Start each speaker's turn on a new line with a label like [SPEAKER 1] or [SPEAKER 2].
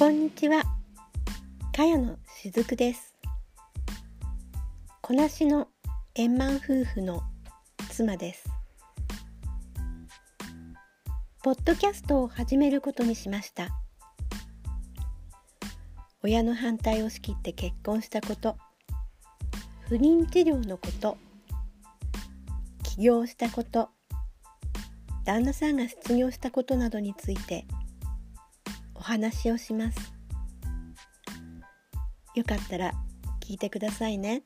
[SPEAKER 1] こんにちは。かやのしずくです。こなしの円満夫婦の妻です。ポッドキャストを始めることにしました。親の反対を仕切って結婚したこと、不妊治療のこと、起業したこと、旦那さんが失業したことなどについてお話をします。よかったら聞いてくださいね。